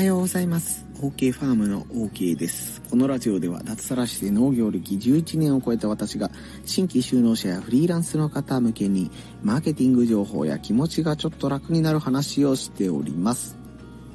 はようございます。OK ファームの OK です。このラジオでは脱サラして農業歴11年を超えた私が新規就農者やフリーランスの方向けにマーケティング情報や気持ちがちょっと楽になる話をしております。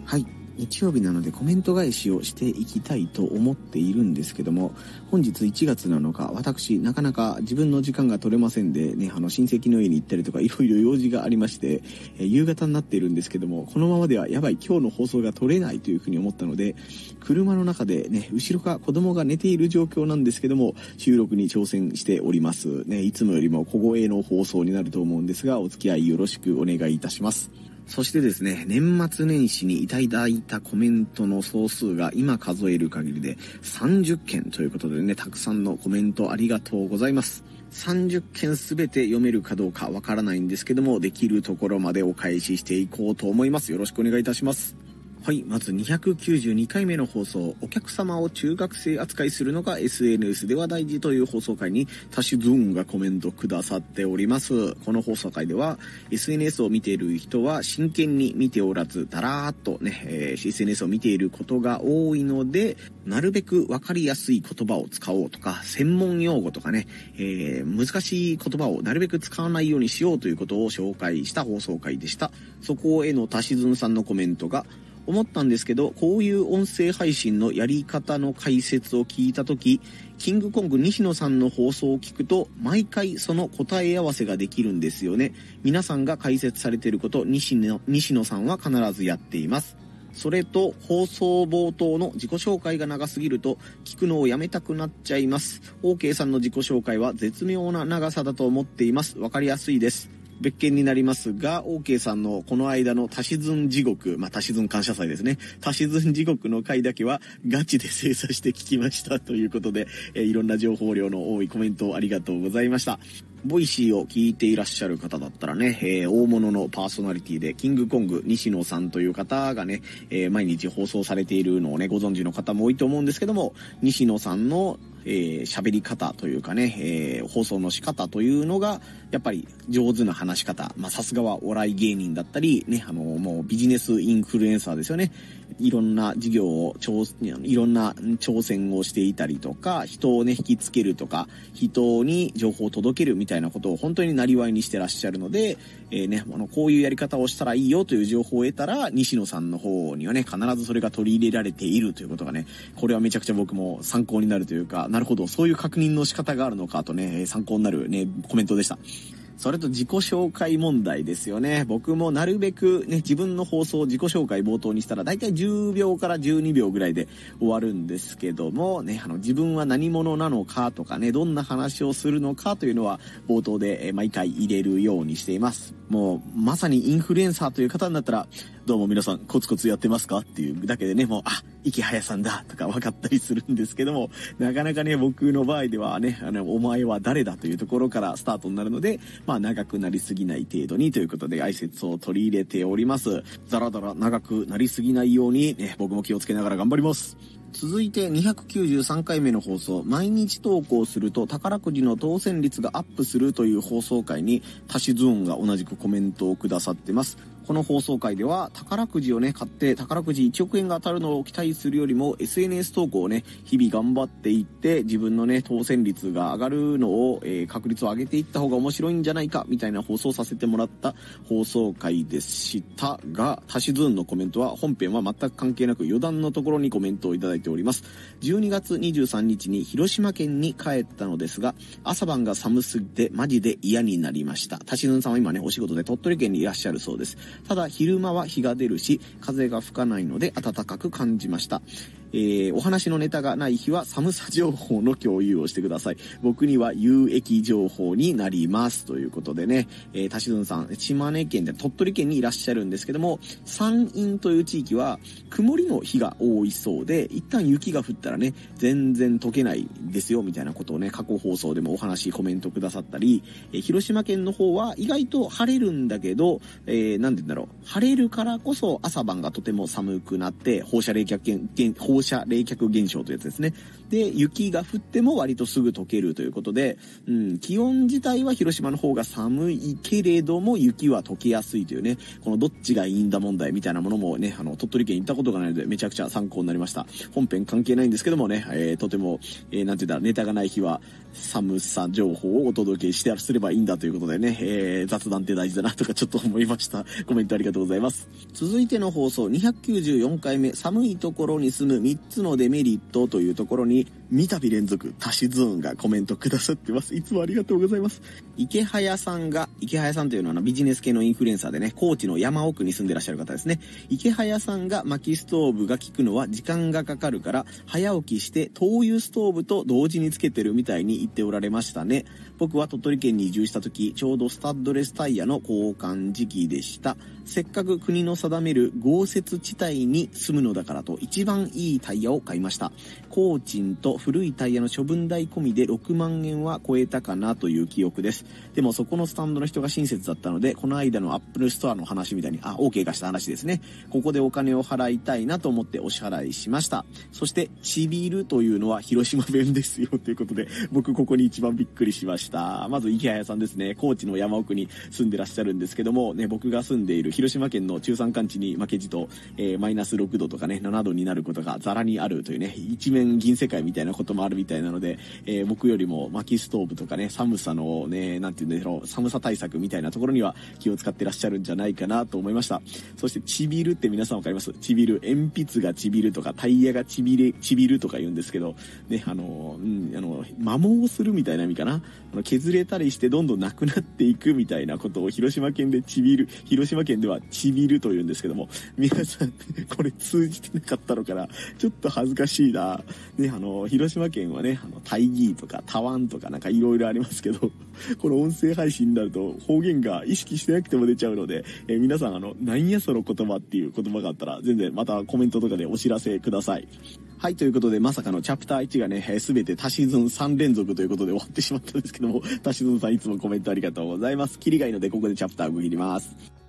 はい。日曜日なのでコメント返しをしていきたいと思っているんですけども、本日1月なのか、私、なかなか自分の時間が取れませんで、ね、あの、親戚の家に行ったりとか、いろいろ用事がありまして、え夕方になっているんですけども、このままではやばい、今日の放送が取れないというふうに思ったので、車の中でね、後ろか子供が寝ている状況なんですけども、収録に挑戦しております。ね、いつもよりも小声の放送になると思うんですが、お付き合いよろしくお願いいたします。そしてですね、年末年始にいただいたコメントの総数が今数える限りで30件ということでね、たくさんのコメントありがとうございます。30件すべて読めるかどうかわからないんですけども、できるところまでお返ししていこうと思います。よろしくお願いいたします。はい、まず292回目の放送、お客様を中学生扱いするのが SNS では大事という放送回に、タシズーンがコメントくださっております。この放送回では、SNS を見ている人は真剣に見ておらず、だらーっとね、えー、SNS を見ていることが多いので、なるべくわかりやすい言葉を使おうとか、専門用語とかね、えー、難しい言葉をなるべく使わないようにしようということを紹介した放送回でした。そこへのタシズンさんのコメントが、思ったんですけど、こういう音声配信のやり方の解説を聞いたとき、キングコング西野さんの放送を聞くと、毎回その答え合わせができるんですよね。皆さんが解説されていること、西野西野さんは必ずやっています。それと、放送冒頭の自己紹介が長すぎると、聞くのをやめたくなっちゃいます。OK さんの自己紹介は絶妙な長さだと思っています。わかりやすいです。別件になりますが、OK さんのこの間の足し算地獄、まあ、足し算感謝祭ですね。足し算地獄の回だけはガチで精査して聞きましたということで、えー、いろんな情報量の多いコメントをありがとうございました。ボイシーを聞いていらっしゃる方だったらね、えー、大物のパーソナリティで、キングコング西野さんという方がね、えー、毎日放送されているのをね、ご存知の方も多いと思うんですけども、西野さんのえー、喋り方というかね、えー、放送の仕方というのが、やっぱり上手な話し方。まあ、さすがはお笑い芸人だったり、ね、あの、もうビジネスインフルエンサーですよね。いろんな事業を、いろんな挑戦をしていたりとか、人をね、引きつけるとか、人に情報を届けるみたいなことを本当になりわいにしてらっしゃるので、えー、ね、あの、こういうやり方をしたらいいよという情報を得たら、西野さんの方にはね、必ずそれが取り入れられているということがね、これはめちゃくちゃ僕も参考になるというか、なるほど、そういう確認の仕方があるのかとね、参考になるね、コメントでした。それと自己紹介問題ですよね。僕もなるべくね、自分の放送を自己紹介冒頭にしたら大体10秒から12秒ぐらいで終わるんですけども、ね、あの自分は何者なのかとかね、どんな話をするのかというのは冒頭で毎回入れるようにしています。もうまさにインフルエンサーという方になったら、どうも皆さんコツコツやってますかっていうだけでね、もう、あ、池早さんだとか分かったりするんですけども、なかなかね、僕の場合ではね、あの、お前は誰だというところからスタートになるので、まあ長くなりすぎない程度にということで挨拶を取り入れております。ザラザラ長くなりすぎないように、ね、僕も気をつけながら頑張ります。続いて293回目の放送、毎日投稿すると宝くじの当選率がアップするという放送回に、タシズーンが同じくコメントをくださってます。この放送回では宝くじをね、買って宝くじ1億円が当たるのを期待するよりも SNS 投稿をね、日々頑張っていって自分のね、当選率が上がるのを、えー、確率を上げていった方が面白いんじゃないかみたいな放送させてもらった放送回でしたが、タシズーンのコメントは本編は全く関係なく余談のところにコメントをいただいてております。12月23日に広島県に帰ったのですが、朝晩が寒すぎてマジで嫌になりました。たしぬんさんは今ね、お仕事で鳥取県にいらっしゃるそうです。ただ昼間は日が出るし、風が吹かないので暖かく感じました。えー、お話のネタがない日は寒さ情報の共有をしてください。僕には有益情報になります。ということでね、えー、しずんさん、島根県で鳥取県にいらっしゃるんですけども、山陰という地域は曇りの日が多いそうで、一旦雪が降ったらね、全然溶けないですよ、みたいなことをね、過去放送でもお話、コメントくださったり、えー、広島県の方は意外と晴れるんだけど、えー、なんて言うんだろう、晴れるからこそ朝晩がとても寒くなって、放射冷却放射冷却現象というやつですね。で、雪が降っても割とすぐ溶けるということで、うん、気温自体は広島の方が寒いけれども、雪は溶けやすいというね、このどっちがいいんだ問題みたいなものもね、あの、鳥取県行ったことがないので、めちゃくちゃ参考になりました。本編関係ないんですけどもね、えー、とても、えー、なんて言うんだ、ネタがない日は、寒さ情報をお届けしてすればいいんだということでね、えー、雑談って大事だなとかちょっと思いました。コメントありがとうございます。続いての放送、294回目、寒いところに住む3つのデメリットというところに、三度連続、タシズーンがコメントくださってます。いつもありがとうございます。池早さんが、池早さんというのはビジネス系のインフルエンサーでね、高知の山奥に住んでらっしゃる方ですね。池早さんが薪ストーブが効くのは時間がかかるから、早起きして灯油ストーブと同時につけてるみたいに言っておられましたね。僕は鳥取県に移住した時、ちょうどスタッドレスタイヤの交換時期でした。せっかく国の定める豪雪地帯に住むのだからと一番いいタイヤを買いました。工賃と古いタイヤの処分代込みで6万円は超えたかなという記憶です。でもそこのスタンドの人が親切だったので、この間のアップルストアの話みたいに、あ、OK がした話ですね。ここでお金を払いたいなと思ってお支払いしました。そして、ちびるというのは広島弁ですよということで、僕ここに一番びっくりしました。まず、池谷さんですね。高知の山奥に住んでらっしゃるんですけども、ね、僕が住んでいる広島県の中山間地に負けじと、えー、マイナス6度とかね、7度になることがザラにあるというね、一面銀世界みたいなこともあるみたいなので、えー、僕よりも薪ストーブとかね、寒さのね、なんて言うんだろう、寒さ対策みたいなところには気を使ってらっしゃるんじゃないかなと思いました。そして、ちびるって皆さんわかります？ちびる。鉛筆がちびるとか、タイヤがちびれ、ちびるとか言うんですけど、ね、あの、うん、あの、摩耗するみたいな意味かな？あの削れたりしてどんどんなくなっていくみたいなことを広島県でちびる、広島県ではちびると言うんですけども、皆さん、これ通じてなかったのかな？ちょっと恥ずかしいな。ね、あの、広島県はね、あの、タイギーとかタワンとかなんか色々ありますけど、この音声配信になると方言が意識してなくても出ちゃうので、えー、皆さんあの、なんやその言葉っていう言葉があったら、全然またコメントとかでお知らせください。はい、ということで、まさかのチャプター1がね、す、べ、て足し算3連続ということで終わってしまったんですけども、足し算さんいつもコメントありがとうございます。切りがいいので、ここでチャプター区切ります。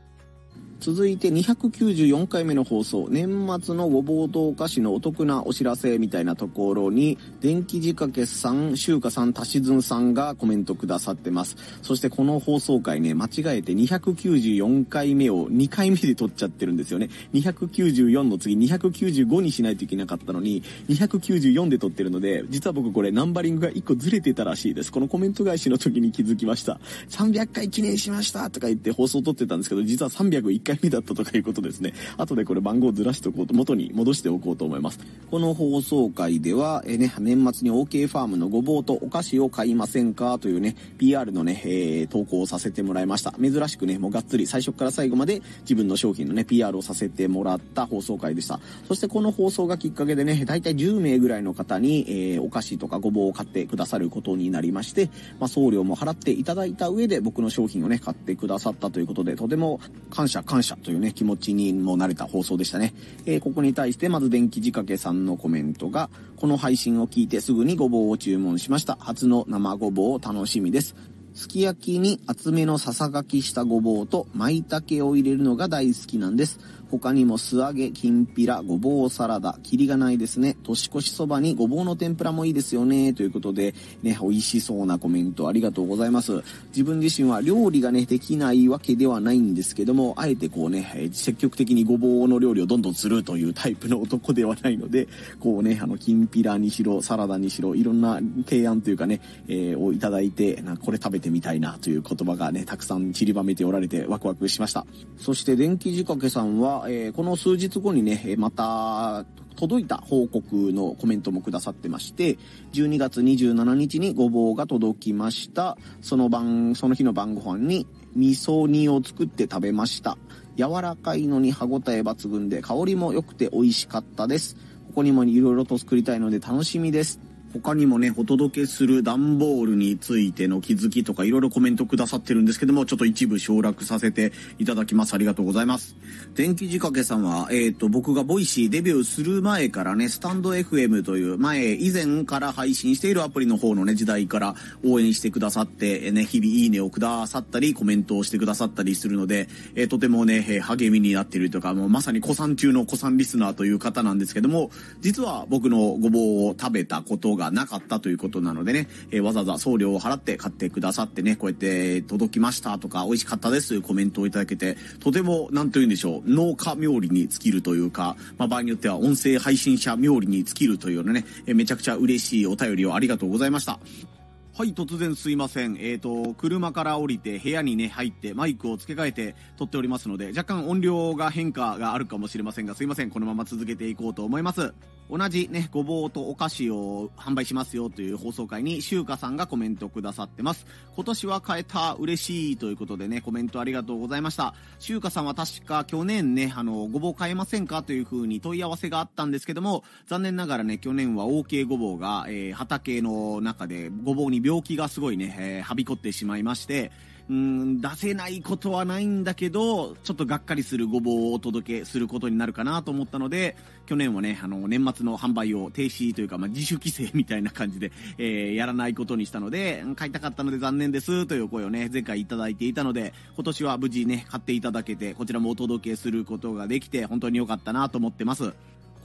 続いて294回目の放送、年末のごぼうとお菓子のお得なお知らせみたいなところに、電気仕掛けさん、しゅうかさん、たしずんさんがコメントくださってます。そしてこの放送回ね、間違えて294回目を2回目で撮っちゃってるんですよね。294の次295にしないといけなかったのに、294で撮ってるので、実は僕これナンバリングが1個ずれてたらしいです。このコメント返しの時に気づきました。300回記念しましたとか言って放送撮ってたんですけど、実は301回目だったとかいうことですね。後でこれ番号ずらしておこうと、元に戻しておこうと思います。この放送回では、えね、年末に OK ファームのごぼうとお菓子を買いませんかというね、PR のね、えー、投稿をさせてもらいました。珍しくね、もうがっつり最初から最後まで自分の商品のね、PR をさせてもらった放送回でした。そしてこの放送がきっかけでね、だいたい10名ぐらいの方に、えー、お菓子とかごぼうを買ってくださることになりまして、まあ、送料も払っていただいた上で僕の商品をね、買ってくださったということで、とても感謝感謝感謝というね、気持ちにもなれた放送でしたね。えー、ここに対してまず電気仕掛けさんのコメントが、この配信を聞いてすぐにごぼうを注文しました。初の生ごぼうを楽しみです。すき焼きに厚めのささがきしたごぼうと舞茸を入れるのが大好きなんです。他にも素揚げ、きんぴら、ごぼうサラダ、キリがないですね。年越しそばにごぼうの天ぷらもいいですよね。ということで、ね、美味しそうなコメントありがとうございます。自分自身は料理がね、できないわけではないんですけども、あえてこうね、積極的にごぼうの料理をどんどんするというタイプの男ではないので、こうね、あの、きんぴらにしろ、サラダにしろ、いろんな提案というかね、えー、をいただいて、な、これ食べてみたいなという言葉がね、たくさん散りばめておられてワクワクしました。そして電気仕掛けさんは、えー、この数日後にね、また、届いた報告のコメントもくださってまして、12月27日にごぼうが届きました。その晩、その日の晩ご飯に味噌煮を作って食べました。柔らかいのに歯ごたえ抜群で香りも良くて美味しかったです。ここにも色々と作りたいので楽しみです。他にもね、お届けする段ボールについての気づきとかいろいろコメントくださってるんですけども、ちょっと一部省略させていただきます。ありがとうございます。電気仕掛けさんは、えっ、ー、と、僕がボイシーデビューする前からね、スタンド FM という前、以前から配信しているアプリの方のね、時代から応援してくださって、ね、日々いいねをくださったり、コメントをしてくださったりするので、えー、とてもね、励みになっているとか、もうまさに古参中の古参リスナーという方なんですけども、実は僕のごぼうを食べたことががなかったということなのでね、えー、わざわざ送料を払って買ってくださってね、こうやって届きましたとか、美味しかったですというコメントをいただけて、とても、なんと言うんでしょう、農家冥利に尽きるというか、まあ、場合によっては音声配信者冥利に尽きるというようなね、えー、めちゃくちゃ嬉しいお便りをありがとうございました。はい、突然すいません。えっ、ー、と、車から降りて部屋にね、入ってマイクを付け替えて撮っておりますので、若干音量が変化があるかもしれませんが、すいません。このまま続けていこうと思います。同じね、ごぼうとお菓子を販売しますよという放送回に、しゅうかさんがコメントくださってます。今年は変えた、嬉しいということでね、コメントありがとうございました。しゅうかさんは確か去年ね、あの、ごぼう変えませんかという風に問い合わせがあったんですけども、残念ながらね、去年は OK ごぼうが、えー、畑の中でごぼうに病気がすごいね、えー、はびこってしまいまして、うん、出せないことはないんだけど、ちょっとがっかりするごぼうをお届けすることになるかなと思ったので、去年はね、あの、年末の販売を停止というか、まあ、自主規制みたいな感じで、えー、やらないことにしたので、買いたかったので残念ですという声をね、前回いただいていたので、今年は無事ね、買っていただけて、こちらもお届けすることができて、本当に良かったなと思ってます。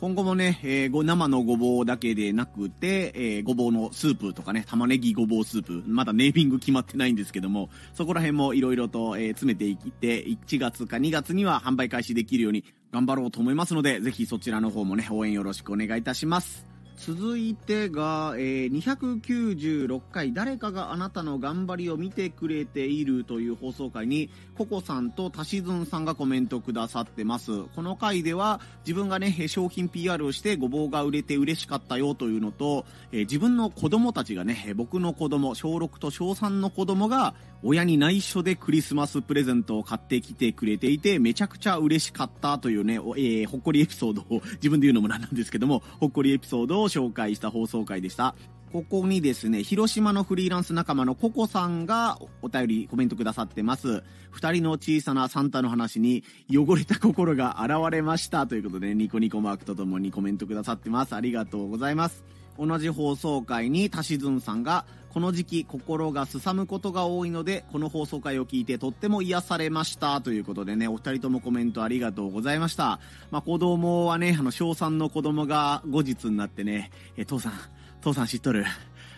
今後もね、えー、生のごぼうだけでなくて、えー、ごぼうのスープとかね、玉ねぎごぼうスープ、まだネーミング決まってないんですけども、そこら辺もいろいろと、えー、詰めていって、1月か2月には販売開始できるように頑張ろうと思いますので、ぜひそちらの方もね、応援よろしくお願いいたします。続いてが、えー、296回誰かがあなたの頑張りを見てくれているという放送回にココさんとタシズンさんがコメントくださってます。この回では自分がね商品 PR をしてごぼうが売れて嬉しかったよというのと、えー、自分の子供たちがね僕の子供小6と小3の子供が親に内緒でクリスマスプレゼントを買ってきてくれていてめちゃくちゃ嬉しかったというね、えー、ほっこりエピソードを自分で言うのもなんなんですけども ほっこりエピソードを紹介した放送回でした。ここにですね、広島のフリーランス仲間のココさんがお便りコメントくださってます。二人の小さなサンタの話に汚れた心が現れましたということで、ニコニコマークとともにコメントくださってます。ありがとうございます。同じ放送回にタシズンさんが、この時期心がすさむことが多いので、この放送回を聞いてとっても癒されましたということでね、お二人ともコメントありがとうございました。まあ、子供はね、あの、小3の子供が後日になってね、え、父さん、父さん知っとる？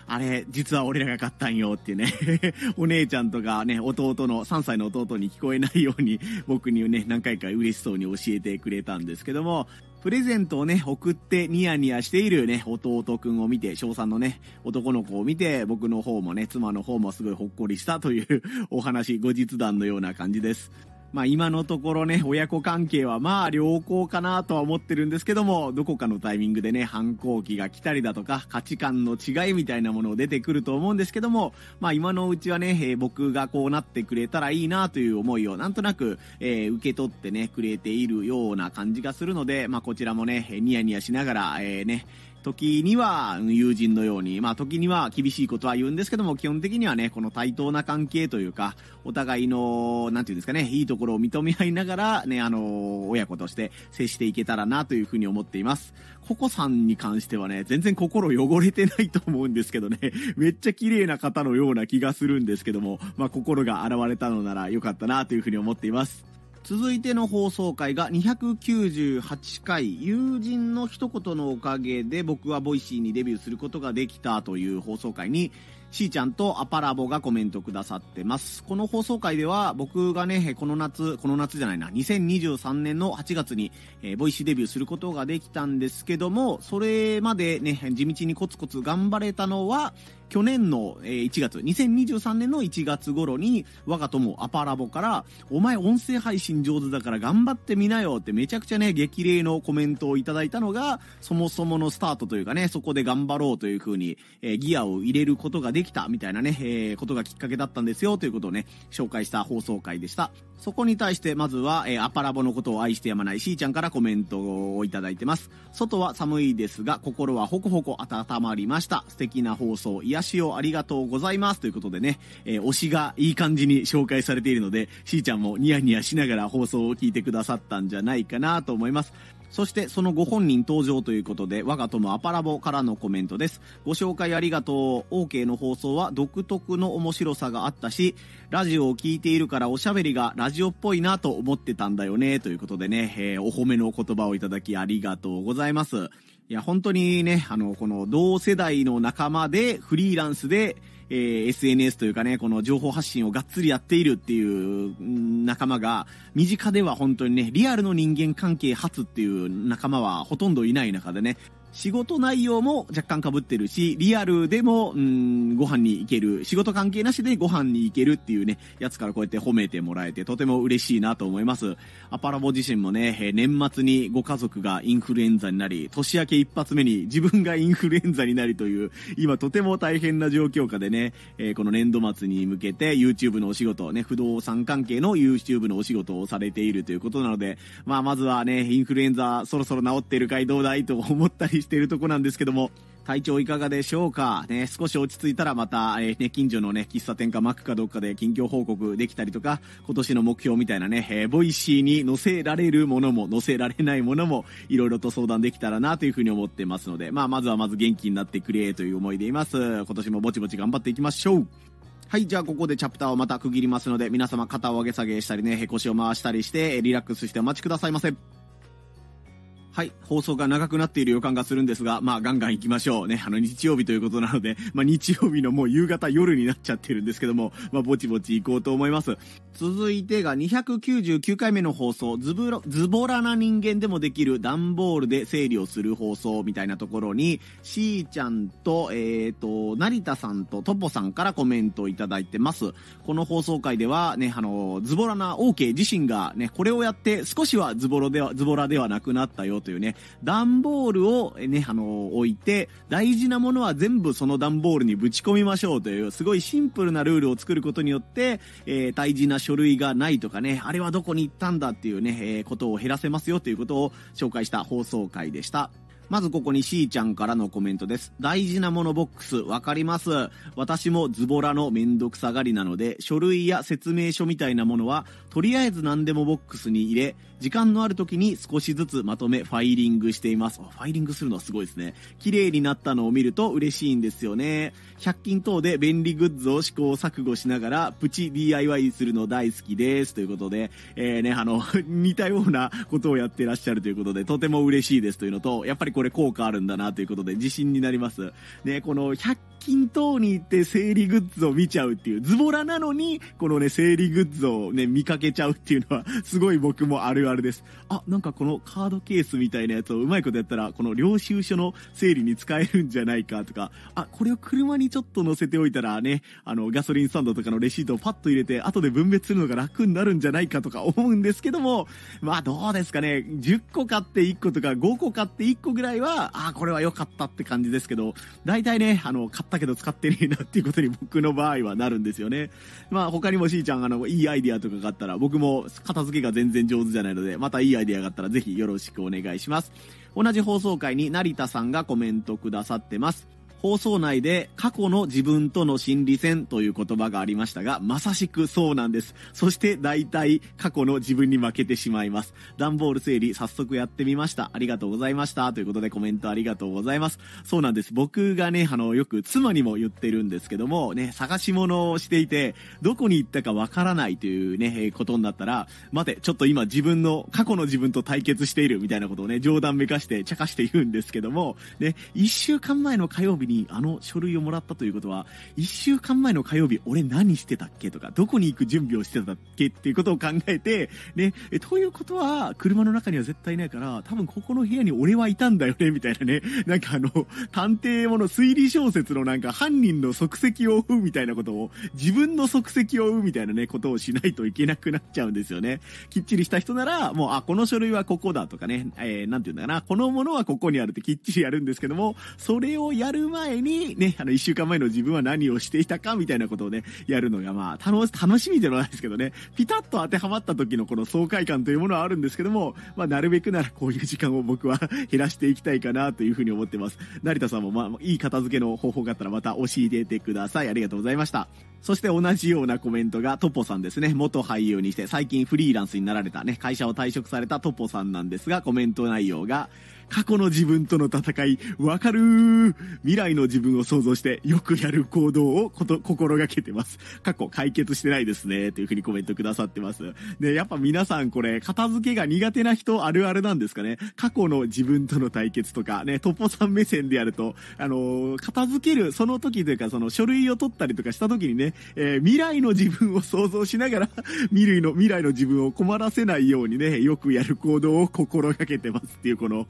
あれ、実は俺らが買ったんよってね お姉ちゃんとかね、弟の、3歳の弟に聞こえないように、僕にね、何回か嬉しそうに教えてくれたんですけども、プレゼントをね、送ってニヤニヤしているね、弟くんを見て、翔さんのね、男の子を見て、僕の方もね、妻の方もすごいほっこりしたというお話、後日談のような感じです。まあ今のところね、親子関係はまあ良好かなとは思ってるんですけども、どこかのタイミングでね、反抗期が来たりだとか、価値観の違いみたいなものを出てくると思うんですけども、まあ今のうちはね、えー、僕がこうなってくれたらいいなという思いをなんとなく、えー、受け取ってね、くれているような感じがするので、まあこちらもね、ニヤニヤしながら、えー、ね、時には友人のように、まあ時には厳しいことは言うんですけども、基本的にはね、この対等な関係というか、お互いの、なんていうんですかね、いいところを認め合いながら、ね、あの、親子として接していけたらなというふうに思っています。ココさんに関してはね、全然心汚れてないと思うんですけどね、めっちゃ綺麗な方のような気がするんですけども、まあ心が現れたのなら良かったなというふうに思っています。続いての放送回が298回友人の一言のおかげで僕はボイシーにデビューすることができたという放送回にしーちゃんとアパラボがコメントくださってます。この放送回では僕がね、この夏、この夏じゃないな、2023年の8月に、えー、ボイシーデビューすることができたんですけども、それまでね、地道にコツコツ頑張れたのは、去年の1月、2023年の1月頃に、我が友アパラボから、お前音声配信上手だから頑張ってみなよってめちゃくちゃね、激励のコメントをいただいたのが、そもそものスタートというかね、そこで頑張ろうという風に、え、ギアを入れることがでできたみたいなね、えー、ことがきっかけだったんですよということをね、紹介した放送回でした。そこに対してまずは、えー、アパラボのことを愛してやまないしーちゃんからコメントをいただいてます。外は寒いですが、心はほこほこ温まりました。素敵な放送、癒しをありがとうございます。ということでね、えー、推しがいい感じに紹介されているので、しーちゃんもニヤニヤしながら放送を聞いてくださったんじゃないかなと思います。そしてそのご本人登場ということで、我が友アパラボからのコメントです。ご紹介ありがとう。OK の放送は独特の面白さがあったし、ラジオを聴いているからおしゃべりがラジオっぽいなと思ってたんだよね。ということでね、えー、お褒めの言葉をいただきありがとうございます。いや、本当にね、あの、この同世代の仲間でフリーランスで、えー、SNS というかね、この情報発信をがっつりやっているっていう仲間が、身近では本当にね、リアルの人間関係初っていう仲間はほとんどいない中でね、仕事内容も若干被ってるし、リアルでも、うん、ご飯に行ける、仕事関係なしでご飯に行けるっていうね、やつからこうやって褒めてもらえて、とても嬉しいなと思います。アパラボ自身もね、年末にご家族がインフルエンザになり、年明け一発目に自分がインフルエンザになりという、今とても大変な状況下でね、えこの年度末に向けて YouTube のお仕事、ね、不動産関係の YouTube のお仕事をされているということなので、まあまずはね、インフルエンザそろそろ治っているかいどうだいと思ったりしているとこなんですけども、体調いかがでしょうか？ね、少し落ち着いたらまた、えー、ね、近所のね、喫茶店かマックかどっかで近況報告できたりとか、今年の目標みたいなね、えー、ボイシーに載せられるものも、載せられないものも、いろいろと相談できたらなというふうに思ってますので、まあ、まずはまず元気になってくれという思いでいます。今年もぼちぼち頑張っていきましょうはい、じゃあここでチャプターをまた区切りますので、皆様肩を上げ下げしたりね、腰を回したりして、リラックスしてお待ちくださいませ。はい。放送が長くなっている予感がするんですが、まあ、ガンガン行きましょうね。あの、日曜日ということなので、まあ、日曜日のもう夕方夜になっちゃってるんですけども、まあ、ぼちぼち行こうと思います。続いてが299回目の放送、ズブロ、ズボラな人間でもできる段ボールで整理をする放送みたいなところに、しーちゃんと、えっ、ー、と、成田さんとトポさんからコメントをいただいてます。この放送回ではね、あの、ズボラな OK 自身がね、これをやって少しはズボロでは、ズボラではなくなったよというね、段ボールをね、あの、置いて、大事なものは全部その段ボールにぶち込みましょうという、すごいシンプルなルールを作ることによって、えー、大事な書類がないとかね、あれはどこに行ったんだっていうね、えー、ことを減らせますよということを紹介した放送回でした。まずここにしーちゃんからのコメントです。大事なものボックス、わかります。私もズボラのめんどくさがりなので、書類や説明書みたいなものは、とりあえず何でもボックスに入れ、時間のある時に少しずつまとめファイリングしています。ファイリングするのはすごいですね。綺麗になったのを見ると嬉しいんですよね。100均等で便利グッズを試行錯誤しながら、プチ DIY するの大好きです。ということで、えーね、あの、似たようなことをやってらっしゃるということで、とても嬉しいですというのと、やっぱりこれ効果あるんだなということで、自信になります。ね、この100均等に行って生理グッズを見ちゃうっていう、ズボラなのに、このね、生理グッズをね、見かけちゃうっていうのは、すごい僕もあるあるです。あ、なんかこのカードケースみたいなやつをうまいことやったら、この領収書の整理に使えるんじゃないかとか、あ、これを車にちょっと乗せておいたらね、あの、ガソリンスタンドとかのレシートをパッと入れて、後で分別するのが楽になるんじゃないかとか思うんですけども、まあどうですかね、10個買って1個とか5個買って1個ぐらいは、あ、これは良かったって感じですけど、大体ね、あの、買ったけど使ってねえなっていうことに僕の場合はなるんですよね。まあ他にもしーちゃんあの、いいアイディアとかがあったら、僕も片付けが全然上手じゃないので、またいいアイデアがあったらぜひよろしくお願いします。同じ放送回に成田さんがコメントくださってます。放送内で過去の自分との心理戦という言葉がありましたが、まさしくそうなんです。そして大体過去の自分に負けてしまいます。段ボール整理早速やってみました。ありがとうございました。ということでコメントありがとうございます。そうなんです。僕がね、あの、よく妻にも言ってるんですけども、ね、探し物をしていて、どこに行ったかわからないというね、えことになったら、待て、ちょっと今自分の、過去の自分と対決しているみたいなことをね、冗談めかして茶化して言うんですけども、ね、一週間前の火曜日ににあの書類をもらったということは、1週間前の火曜日、俺何してたっけとか、どこに行く準備をしてたっけっていうことを考えて、ね、え、ということは、車の中には絶対いないから、多分ここの部屋に俺はいたんだよね、みたいなね。なんかあの、探偵もの推理小説のなんか犯人の足跡を追うみたいなことを、自分の足跡を追うみたいなね、ことをしないといけなくなっちゃうんですよね。きっちりした人なら、もう、あ、この書類はここだとかね、えー、なんて言うんだかな、このものはここにあるってきっちりやるんですけども、それをやる前前にね、あの、一週間前の自分は何をしていたかみたいなことをね、やるのがまあ、楽、楽しみではないですけどね、ピタッと当てはまった時のこの爽快感というものはあるんですけども、まあ、なるべくならこういう時間を僕は減らしていきたいかなというふうに思ってます。成田さんもまあ、いい片付けの方法があったらまた教えてください。ありがとうございました。そして同じようなコメントがトポさんですね。元俳優にして最近フリーランスになられたね、会社を退職されたトポさんなんですが、コメント内容が、過去の自分との戦い、わかる未来の自分を想像してよくやる行動をこと心がけてます。過去解決してないですね。というふうにコメントくださってます。で、やっぱ皆さんこれ、片付けが苦手な人あるあるなんですかね。過去の自分との対決とか、ね、トポさん目線でやると、あのー、片付ける、その時というか、その書類を取ったりとかした時にね、えー、未来の自分を想像しながら、未来の、未来の自分を困らせないようにね、よくやる行動を心がけてますっていう、この、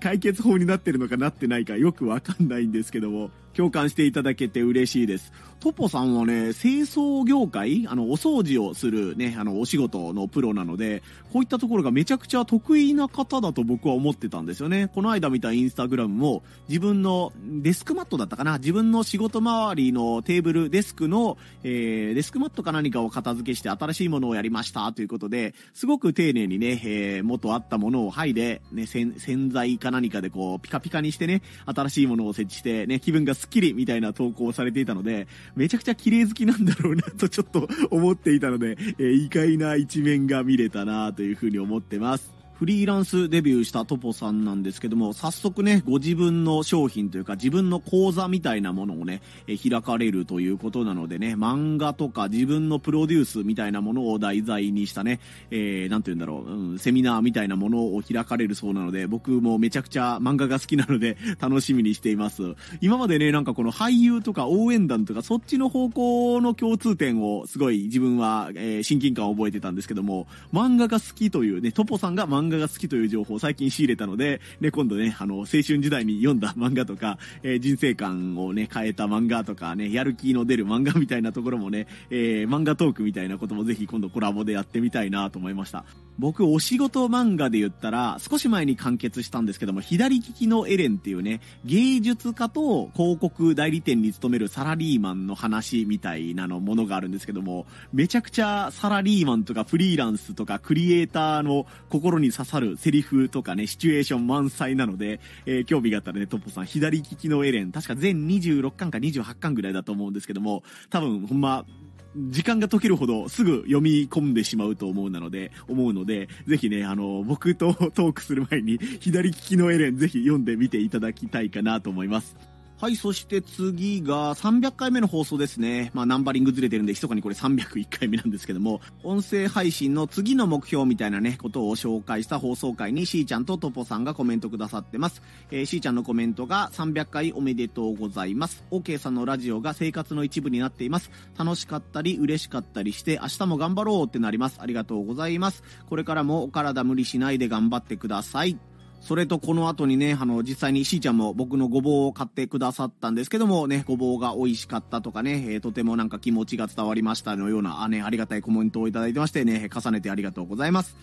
解決法になってるのかなってないかよくわかんないんですけども、共感していただけて嬉しいです。トポさんはね、清掃業界、あの、お掃除をするね、あの、お仕事のプロなので、こういったところがめちゃくちゃ得意な方だと僕は思ってたんですよね。この間見たインスタグラムも、自分のデスクマットだったかな？自分の仕事周りのテーブル、デスクの、えー、デスクマットか何かを片付けして新しいものをやりましたということで、すごく丁寧にね、えー、元あったものを剥いで、ね、洗剤か何かでこう、ピカピカにしてね、新しいものを設置して、ね、気分がスッキリみたいな投稿をされていたので、めちゃくちゃ綺麗好きなんだろうなとちょっと思っていたので、えー、意外な一面が見れたなというふうに思ってます。フリーランスデビューしたトポさんなんですけども、早速ね、ご自分の商品というか自分の講座みたいなものをね、え開かれるということなのでね、漫画とか自分のプロデュースみたいなものを題材にしたね、えー、なんて言うんだろう、うん、セミナーみたいなものを開かれるそうなので、僕もめちゃくちゃ漫画が好きなので 楽しみにしています。今までね、なんかこの俳優とか応援団とかそっちの方向の共通点をすごい自分は、えー、親近感を覚えてたんですけども、漫画が好きというね、トポさんが漫画が好きという情報を最近仕入れたので、ね、今度ね、あの、青春時代に読んだ 漫画とか、えー、人生観をね、変えた漫画とかね、やる気の出る漫画みたいなところもね、えー、漫画トークみたいなこともぜひ今度コラボでやってみたいなと思いました。僕、お仕事漫画で言ったら、少し前に完結したんですけども、左利きのエレンっていうね、芸術家と広告代理店に勤めるサラリーマンの話みたいなのものがあるんですけども、めちゃくちゃサラリーマンとかフリーランスとかクリエイターの心に刺さるセリフとかね、シチュエーション満載なので、えー、興味があったらね、トッポさん、左利きのエレン、確か全26巻か28巻ぐらいだと思うんですけども、多分、ほんま、時間が解けるほどすぐ読み込んでしまうと思うなので、思うので、ぜひね、あの、僕と トークする前に、左利きのエレン、ぜひ読んでみていただきたいかなと思います。はい、そして次が300回目の放送ですね。まあナンバリングずれてるんで、密かにこれ301回目なんですけども、音声配信の次の目標みたいなね、ことを紹介した放送回にしーちゃんとトポさんがコメントくださってます。えー、しーちゃんのコメントが300回おめでとうございます。OK さんのラジオが生活の一部になっています。楽しかったり嬉しかったりして、明日も頑張ろうってなります。ありがとうございます。これからもお体無理しないで頑張ってください。それとこの後にね、あの、実際にしーちゃんも僕のごぼうを買ってくださったんですけどもね、ごぼうが美味しかったとかね、えー、とてもなんか気持ちが伝わりましたのような、あね、ありがたいコメントをいただいてましてね、重ねてありがとうございます。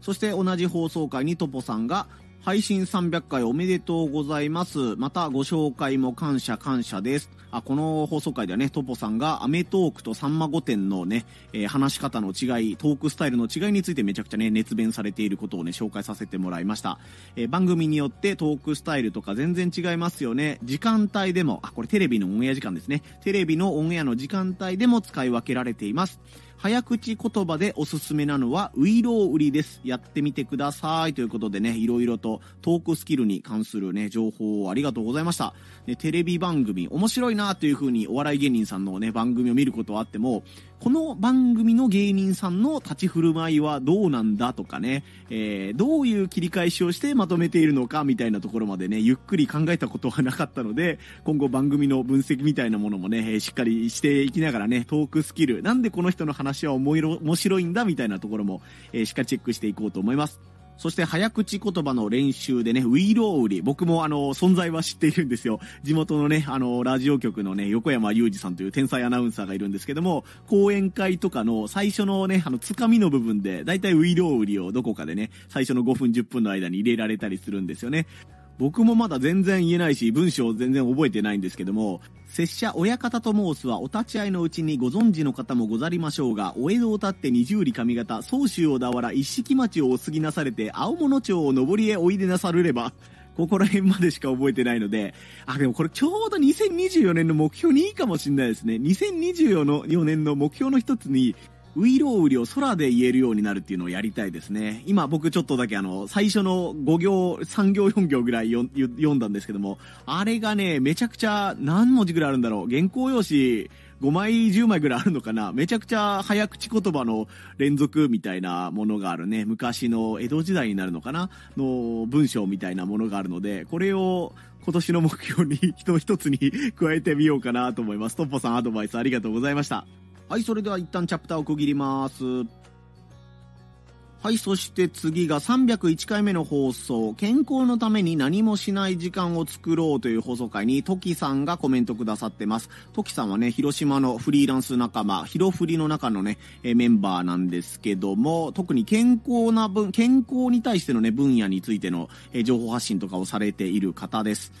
そして同じ放送回にトポさんが、配信300回おめでとうございます。またご紹介も感謝感謝です。あ、この放送回ではね、トポさんがアメトークとさんま御殿のね、えー、話し方の違い、トークスタイルの違いについてめちゃくちゃね、熱弁されていることをね、紹介させてもらいました。えー、番組によってトークスタイルとか全然違いますよね。時間帯でも、あ、これテレビのオンエア時間ですね。テレビのオンエアの時間帯でも使い分けられています。早口言葉でおすすめなのは、ウイロー売りです。やってみてください。ということでね、いろいろとトークスキルに関するね、情報をありがとうございました。ね、テレビ番組、面白いなというふうにお笑い芸人さんのね、番組を見ることはあっても、この番組の芸人さんの立ち振る舞いはどうなんだとかね、えー、どういう切り返しをしてまとめているのかみたいなところまでね、ゆっくり考えたことはなかったので、今後番組の分析みたいなものもね、しっかりしていきながらね、トークスキル、なんでこの人の話は面白いんだみたいなところも、えー、しっかりチェックしていこうと思います。そして早口言葉の練習でね、ウィーロー売り。僕もあの、存在は知っているんですよ。地元のね、あの、ラジオ局のね、横山裕二さんという天才アナウンサーがいるんですけども、講演会とかの最初のね、あの、つかみの部分で、だいたいウィーロー売りをどこかでね、最初の5分10分の間に入れられたりするんですよね。僕もまだ全然言えないし、文章全然覚えてないんですけども、拙者親方と申すはお立ち会いのうちにご存知の方もござりましょうが、お江戸を立って二十里上方、総州小田原一式町をお過ぎなされて、青物町を上りへおいでなさるれば、ここら辺までしか覚えてないので、あ、でもこれちょうど2024年の目標にいいかもしんないですね。2024の4年の目標の一つに、ウイロウリを空で言えるようになるっていうのをやりたいですね。今僕ちょっとだけあの、最初の5行、3行4行ぐらい読んだんですけども、あれがね、めちゃくちゃ何文字ぐらいあるんだろう。原稿用紙5枚、10枚ぐらいあるのかなめちゃくちゃ早口言葉の連続みたいなものがあるね。昔の江戸時代になるのかなの文章みたいなものがあるので、これを今年の目標に人一つに 加えてみようかなと思います。トッポさんアドバイスありがとうございました。はい、それでは一旦チャプターを区切ります。はい、そして次が301回目の放送、健康のために何もしない時間を作ろうという放送回に、トキさんがコメントくださってます。トキさんはね、広島のフリーランス仲間、ヒロフリの中のね、えメンバーなんですけども、特に健康な分、健康に対してのね、分野についての、え情報発信とかをされている方です。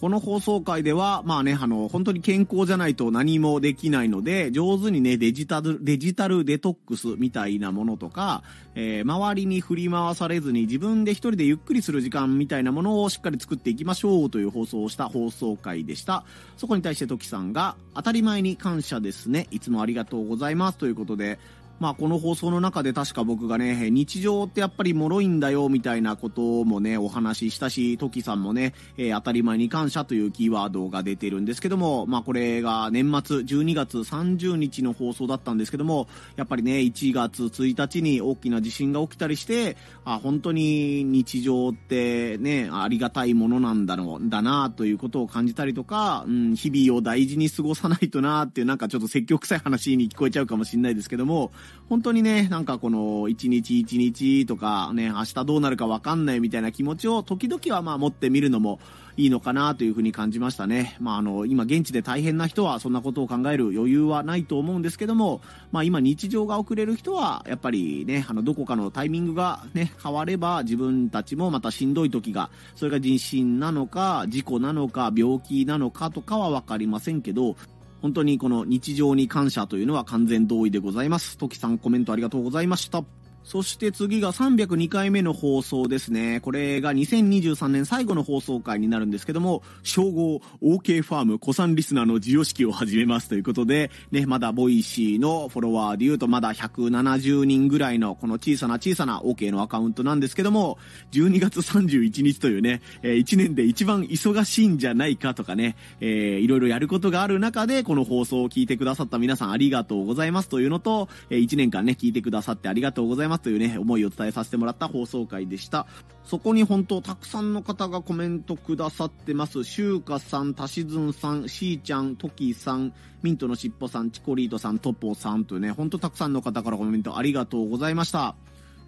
この放送回では、まあね、あの、本当に健康じゃないと何もできないので、上手にね、デジタル、デジタルデトックスみたいなものとか、えー、周りに振り回されずに自分で一人でゆっくりする時間みたいなものをしっかり作っていきましょうという放送をした放送回でした。そこに対してトキさんが、当たり前に感謝ですね。いつもありがとうございます。ということで、まあこの放送の中で確か僕がね、日常ってやっぱり脆いんだよみたいなこともね、お話ししたし、トキさんもね、えー、当たり前に感謝というキーワードが出てるんですけども、まあこれが年末12月30日の放送だったんですけども、やっぱりね、1月1日に大きな地震が起きたりして、あ、本当に日常ってね、ありがたいものなんだろう、だなということを感じたりとか、うん、日々を大事に過ごさないとなっていうなんかちょっと積極臭い話に聞こえちゃうかもしれないですけども、本当にね、なんかこの一日一日とかね、明日どうなるかわかんないみたいな気持ちを時々はまあ持ってみるのもいいのかなというふうに感じましたね。まああの、今現地で大変な人はそんなことを考える余裕はないと思うんですけども、まあ今日常が送れる人はやっぱりね、あの、どこかのタイミングがね、変われば自分たちもまたしんどい時が、それが地震なのか、事故なのか、病気なのかとかはわかりませんけど、本当にこの日常に感謝というのは完全同意でございます。トキさんコメントありがとうございました。そして次が302回目の放送ですね。これが2023年最後の放送回になるんですけども、称号 OK ファーム古参リスナーの授与式を始めますということで、ね、まだボイシーのフォロワーで言うとまだ170人ぐらいのこの小さな小さな OK のアカウントなんですけども、12月31日というね、え1年で一番忙しいんじゃないかとかね、えー、いろいろやることがある中で、この放送を聞いてくださった皆さんありがとうございますというのと、え1年間ね、聞いてくださってありがとうございますというね、思いを伝えさせてもらった放送回でした。そこに本当たくさんの方がコメントくださってます。しゅうかさん、たしずんさん、しーちゃん、トキさん、ミントのしっぽさん、チコリートさん、トポさんというね、ほんとたくさんの方からコメントありがとうございました。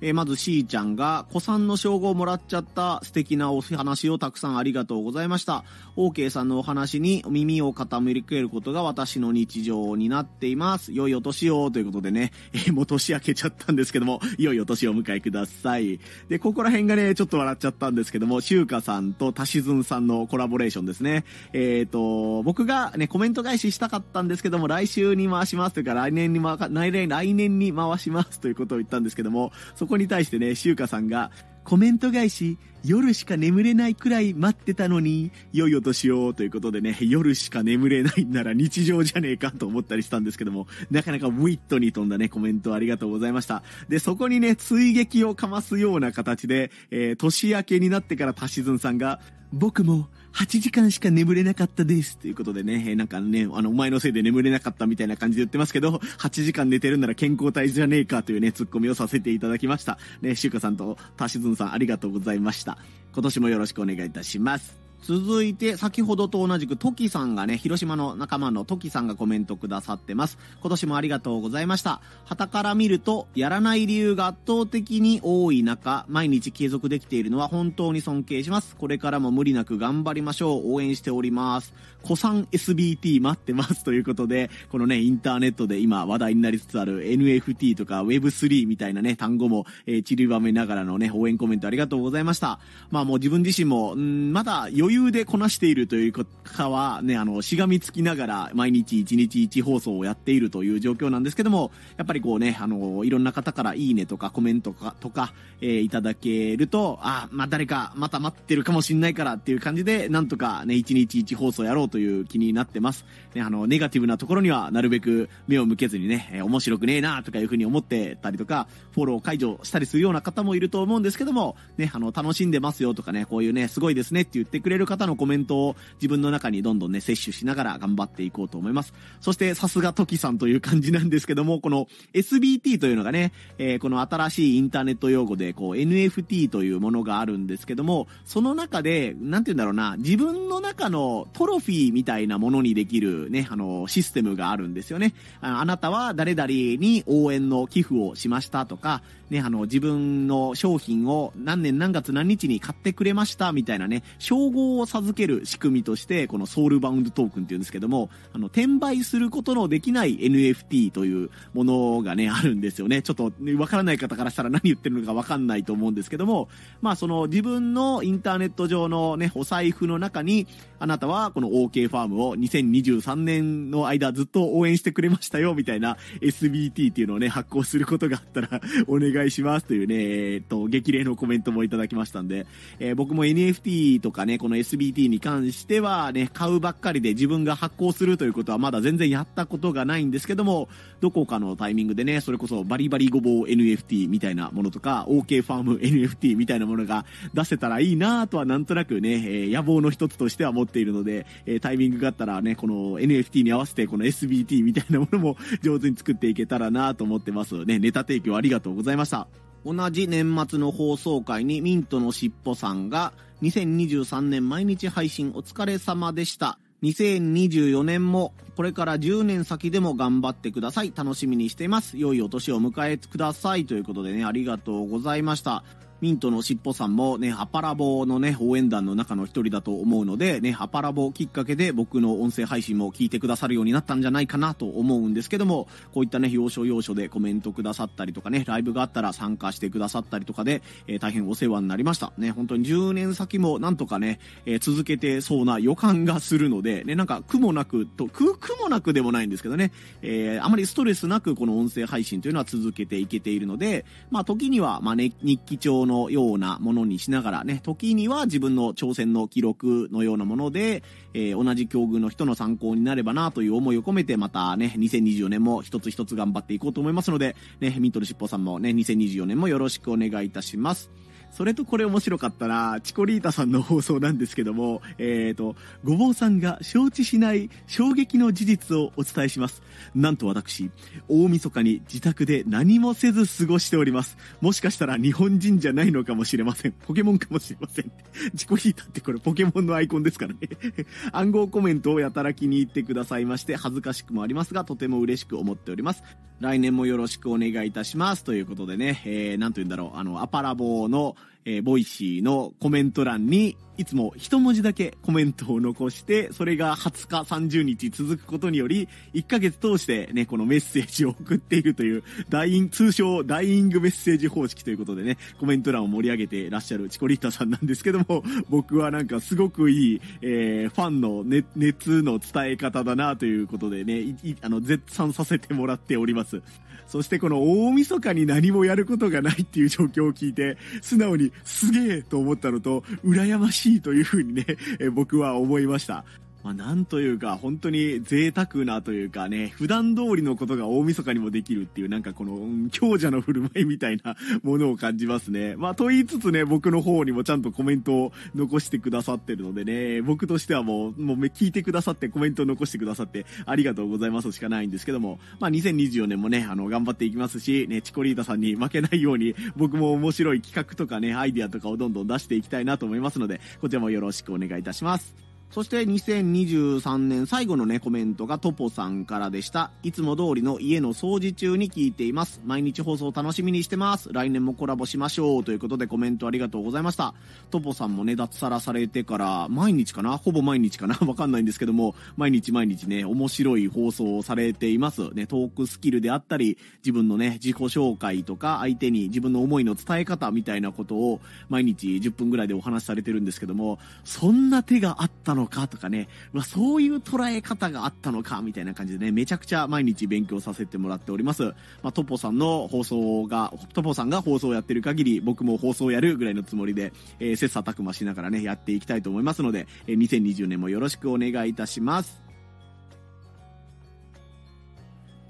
えー、まずしーちゃんが、子さんの称号をもらっちゃった素敵なお話をたくさんありがとうございました。OK さんのお話に耳を傾けることが私の日常になっています。良いお年をということでね、えー、もう年明けちゃったんですけども、良いお年をお迎えください。で、ここら辺がね、ちょっと笑っちゃったんですけども、しゅうかさんとたしずんさんのコラボレーションですね。えっ、ー、と、僕がね、コメント返ししたかったんですけども、来週に回しますというか、来年に回、来年に回しますということを言ったんですけども、そここに対してね、しゅうかさんが、コメント返し、夜しか眠れないくらい待ってたのに、良いお年をということでね、夜しか眠れないんなら 日常じゃねえかと思ったりしたんですけども、なかなかウィットに富んだね、コメントありがとうございました。で、そこにね、追撃をかますような形で、えー、年明けになってからタシズンさんが、僕も8時間しか眠れなかったです。ということでね、なんかね、あの、お前のせいで眠れなかったみたいな感じで言ってますけど、8時間寝てるなら健康体じゃねえかというね、ツッコミをさせていただきました。ね、シュウカさんとタシズンさんありがとうございました。今年もよろしくお願いいたします。続いて、先ほどと同じく、トキさんがね、広島の仲間のトキさんがコメントくださってます。今年もありがとうございました。旗から見ると、やらない理由が圧倒的に多い中、毎日継続できているのは本当に尊敬します。これからも無理なく頑張りましょう。応援しております。古参 SBT 待ってますということで、このね、インターネットで今話題になりつつある NFT とか Web3 みたいなね、単語も、えー、散りばめながらのね、応援コメントありがとうございました。まあもう自分自身も、んまだ余裕でこなしているというかはね、あの、しがみつきながら毎日1日1放送をやっているという状況なんですけども、やっぱりこうね、あの、いろんな方からいいねとかコメントかとか、えー、いただけると、あ、まあ、誰かまた待ってるかもしんないからっていう感じで、なんとかね、1日1放送やろうという気になってます。ね、あの、ネガティブなところにはなるべく目を向けずにね、えー、面白くねえなとかいうふうに思ってたりとか、フォロー解除したりするような方もいると思うんですけども、ね、あの、楽しんでますよとかね、こういうね、すごいですねって言ってくれる方のコメントを自分の中にどんどんね、摂取しながら頑張っていこうと思います。そして、さすがトキさんという感じなんですけども、この SBT というのがね、えー、この新しいインターネット用語で、こう NFT というものがあるんですけども、その中で、なんて言うんだろうな、自分の中のトロフィーみたいなものにできるね、あの、システムがあるんですよね。あなたは誰々に応援の寄付をしましたとか、ね、あの、自分の商品を何年何月何日に買ってくれましたみたいなね、称号を授ける仕組みとして、このソウルバウンドトークンっていうんですけども、あの、転売することのできない NFT というものがね、あるんですよね。ちょっと、わからない方からしたら何言ってるのかわかんないと思うんですけども、まあ、その自分のインターネット上のね、お財布の中に、あなたはこの OK ファームを2023年の間ずっと応援してくれましたよ、みたいな SBT っていうのをね、発行することがあったら お願いしますというね、えっと、激励のコメントもいただきましたんで、えー、僕も NFT とかね、この SBT に関してはね、買うばっかりで自分が発行するということはまだ全然やったことがないんですけども、どこかのタイミングでね、それこそバリバリごぼう NFT みたいなものとか、OK ファーム NFT みたいなものが出せたらいいなとはなんとなくね、えー、野望の一つとしては思っているので、えー、タイミングがあったらね、この NFT に合わせてこの SBT みたいなものも上手に作っていけたらなと思ってます。ね、ネタ提供ありがとうございました。同じ年末の放送回にミントのしっぽさんが2023年毎日配信お疲れ様でした。2024年もこれから10年先でも頑張ってください。楽しみにしています。良いお年を迎えください。ということでね、ありがとうございました。ミントのしっぽさんもね、アパラボのね、応援団の中の一人だと思うので、ね、アパラボきっかけで僕の音声配信も聞いてくださるようになったんじゃないかなと思うんですけども、こういったね、要所要所でコメントくださったりとかね、ライブがあったら参加してくださったりとかで、えー、大変お世話になりました。ね、本当に10年先もなんとかね、えー、続けてそうな予感がするので、ね、なんか苦もなくと、苦、苦もなくでもないんですけどね、えー、あまりストレスなくこの音声配信というのは続けていけているので、まあ時には、まあね、日記帳ののようなものにしながらね、時には自分の挑戦の記録のようなもので、えー、同じ境遇の人の参考になればなという思いを込めて、またね、2024年も一つ一つ頑張っていこうと思いますので、ね、ミントルしっぽさんもね、2024年もよろしくお願いいたします。それとこれ面白かったら、チコリータさんの放送なんですけども、えっ、ー、と、ごぼうさんが承知しない衝撃の事実をお伝えします。なんと私、大晦日に自宅で何もせず過ごしております。もしかしたら日本人じゃないのかもしれません。ポケモンかもしれません。チコリータってこれポケモンのアイコンですからね。暗号コメントをやたら気に入ってくださいまして、恥ずかしくもありますが、とても嬉しく思っております。来年もよろしくお願いいたします。ということでね、えー、なんと言うんだろう、あの、アパラボの、えー、ボイシーのコメント欄に、いつも一文字だけコメントを残して、それが20日、30日続くことにより、1ヶ月通してね、このメッセージを送っているという、ダイン、通称ダイイングメッセージ方式ということでね、コメント欄を盛り上げていらっしゃるチコリータさんなんですけども、僕はなんかすごくいい、えー、ファンの、熱の伝え方だなということでね、あの、絶賛させてもらっております。そしてこの大晦日に何もやることがないっていう状況を聞いて、素直にすげえと思ったのと、羨ましいというふうにね、え僕は思いました。まあ、なんというか、本当に贅沢なというかね、普段通りのことが大晦日にもできるっていう、なんかこの、強者の振る舞いみたいなものを感じますね。まあ、と言いつつね、僕の方にもちゃんとコメントを残してくださってるのでね、僕としてはもう、もう聞いてくださってコメントを残してくださってありがとうございますしかないんですけども、まあ、2024年もね、あの、頑張っていきますし、ね、チコリータさんに負けないように、僕も面白い企画とかね、アイディアとかをどんどん出していきたいなと思いますので、こちらもよろしくお願いいたします。そして2023年最後のね、コメントがトポさんからでした。いつも通りの家の掃除中に聞いています。毎日放送楽しみにしてます。来年もコラボしましょう。ということでコメントありがとうございました。トポさんもね、脱サラされてから毎日かな？ほぼ毎日かな？わかんないんですけども、毎日毎日ね、面白い放送をされています。ね、トークスキルであったり、自分のね、自己紹介とか、相手に自分の思いの伝え方みたいなことを毎日10分ぐらいでお話しされてるんですけども、そんな手があったののかとかね、まあ、そういう捉え方があったのかみたいな感じでね、めちゃくちゃ毎日勉強させてもらっております。まあ、トポさんの放送が、トポさんが放送をやってる限り、僕も放送をやるぐらいのつもりで、えー、切磋琢磨しながらね、やっていきたいと思いますので、えー、2020年もよろしくお願いいたします。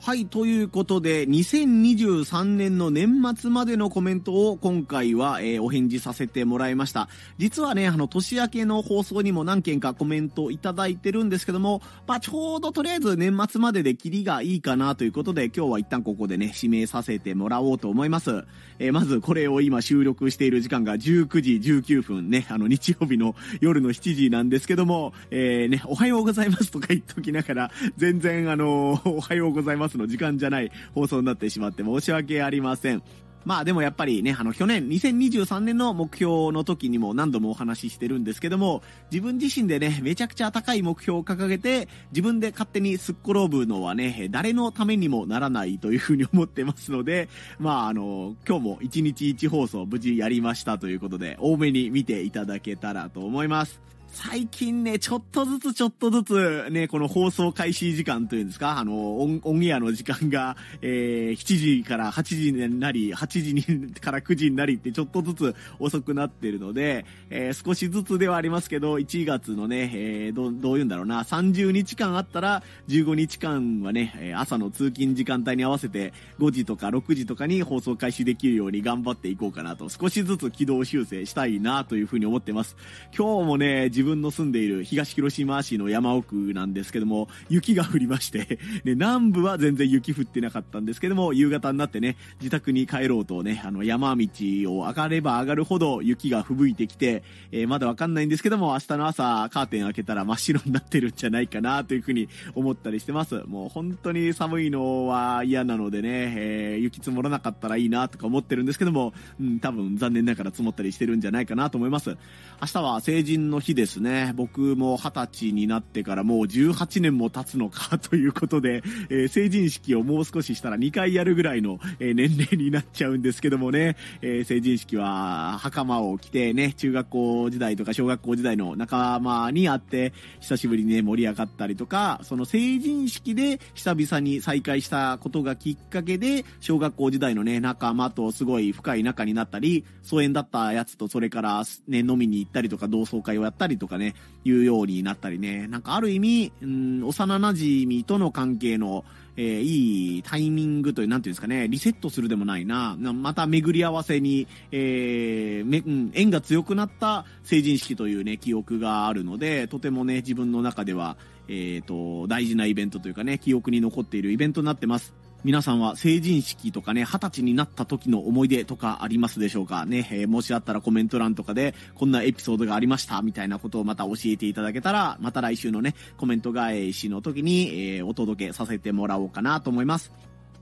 はい、ということで、2023年の年末までのコメントを今回は、えー、お返事させてもらいました。実はね、あの、年明けの放送にも何件かコメントいただいてるんですけども、まあ、ちょうどとりあえず年末まででキリがいいかなということで、今日は一旦ここでね、指名させてもらおうと思います。えー、まずこれを今収録している時間が19時19分ね、あの、日曜日の夜の7時なんですけども、えー、ね、おはようございますとか言っときながら、全然あの、おはようございますの時間じゃない放送になってしまって申し訳ありません。まあでもやっぱりね、あの去年2023年の目標の時にも何度もお話ししてるんですけども、自分自身でね、めちゃくちゃ高い目標を掲げて、自分で勝手にすっ転ぶのはね、誰のためにもならないというふうに思ってますので、まああの、今日も1日1放送無事やりましたということで、多めに見ていただけたらと思います。最近ね、ちょっとずつちょっとずつね、この放送開始時間というんですか、あの、オンオンエアの時間が、えー、7時から8時になり、8時にから9時になりってちょっとずつ遅くなってるので、えー、少しずつではありますけど、1月のね、えー、どどういうんだろうな、30日間あったら、15日間はね、朝の通勤時間帯に合わせて、5時とか6時とかに放送開始できるように頑張っていこうかなと、少しずつ軌道修正したいなというふうに思ってます。今日もね、自分の住んでいる東広島市の山奥なんですけども、雪が降りまして ね、南部は全然雪降ってなかったんですけども、夕方になってね、自宅に帰ろうとね、あの山道を上がれば上がるほど雪が吹雪いてきて、えー、まだわかんないんですけども、明日の朝カーテン開けたら真っ白になってるんじゃないかなというふうに思ったりしてます。もう本当に寒いのは嫌なのでね、えー、雪積もらなかったらいいなとか思ってるんですけども、うん、多分残念ながら積もったりしてるんじゃないかなと思います。明日は成人の日ですね。僕も20歳になってからもう18年も経つのかということで、えー、成人式をもう少ししたら2回やるぐらいの、え、年齢になっちゃうんですけどもね、えー、成人式は袴を着てね、中学校時代とか小学校時代の仲間に会って、久しぶりにね、盛り上がったりとか、その成人式で久々に再会したことがきっかけで、小学校時代のね、仲間とすごい深い仲になったり、疎遠だったやつとそれからね、飲みに行ったりとか同窓会をやったりとかとかね、いうようになったりね、なんかある意味、うん、幼馴染との関係の、えー、いいタイミングという、なんていうんですかね、リセットするでもないな、また巡り合わせに、えー、め、うん、縁が強くなった成人式というね、記憶があるので、とてもね、自分の中では、えっ、ー、と、大事なイベントというかね、記憶に残っているイベントになってます。皆さんは成人式とかね、二十歳になった時の思い出とかありますでしょうか？ね、えー、もしあったらコメント欄とかで、こんなエピソードがありました、みたいなことをまた教えていただけたら、また来週のね、コメント返しの時に、えー、お届けさせてもらおうかなと思います。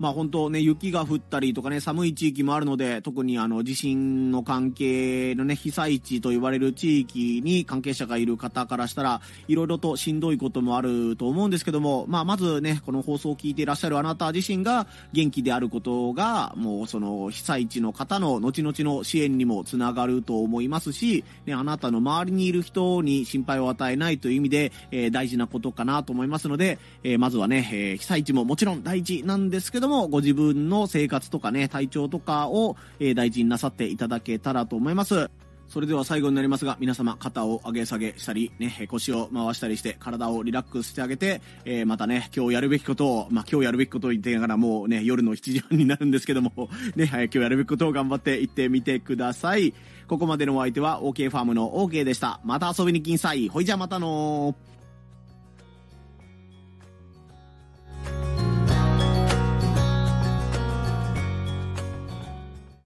まあ本当ね、雪が降ったりとかね、寒い地域もあるので、特にあの地震の関係のね、被災地と言われる地域に関係者がいる方からしたら、いろいろとしんどいこともあると思うんですけども、まあまずね、この放送を聞いていらっしゃるあなた自身が元気であることが、もうその被災地の方の後々の支援にもつながると思いますし、ね、あなたの周りにいる人に心配を与えないという意味で、えー、大事なことかなと思いますので、えー、まずはね、えー、被災地ももちろん大事なんですけども、もご自分の生活とかね、体調とかを、え大事になさっていただけたらと思います。それでは最後になりますが、皆様肩を上げ下げしたり、ね、腰を回したりして、体をリラックスしてあげて、えー、またね、今日やるべきことを、まあ、今日やるべきことを言ってながらもうね、夜の7時半になるんですけども、ね、はい、今日やるべきことを頑張って行ってみてください。ここまでのお相手は OK ファームの OK でした。また遊びに来んさい。ほいじゃまたのー。